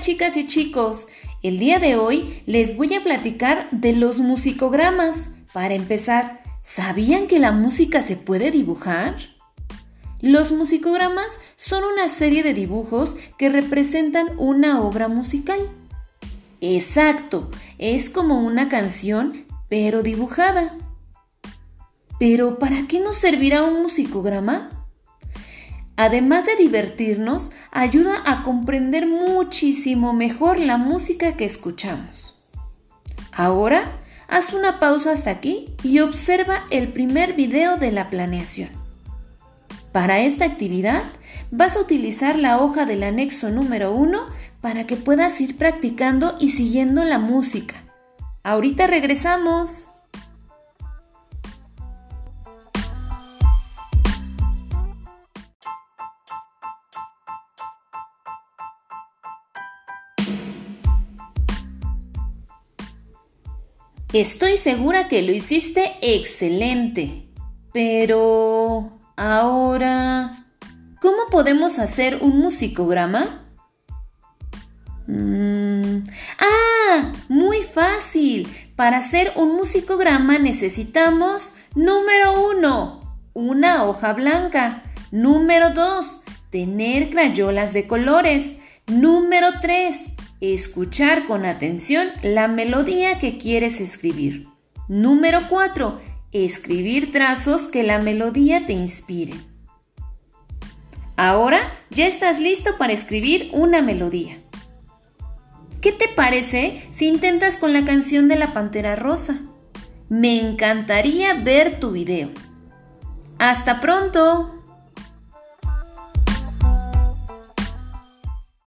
Chicas y chicos, el día de hoy les voy a platicar de los musicogramas. Para empezar, ¿sabían que la música se puede dibujar? Los musicogramas son una serie de dibujos que representan una obra musical. Exacto, es como una canción, pero dibujada. Pero ¿para qué nos servirá un musicograma? Además de divertirnos, ayuda a comprender muchísimo mejor la música que escuchamos. Ahora, haz una pausa hasta aquí y observa el primer video de la planeación. Para esta actividad, vas a utilizar la hoja del anexo número 1 para que puedas ir practicando y siguiendo la música. Ahorita regresamos. Estoy segura que lo hiciste excelente. Pero... ahora... ¿Cómo podemos hacer un musicograma? Mm, ¡Ah! Muy fácil. Para hacer un musicograma necesitamos número uno, una hoja blanca. Número dos, tener crayolas de colores. Número tres, Escuchar con atención la melodía que quieres escribir. Número 4. Escribir trazos que la melodía te inspire. Ahora ya estás listo para escribir una melodía. ¿Qué te parece si intentas con la canción de la Pantera Rosa? Me encantaría ver tu video. ¡Hasta pronto!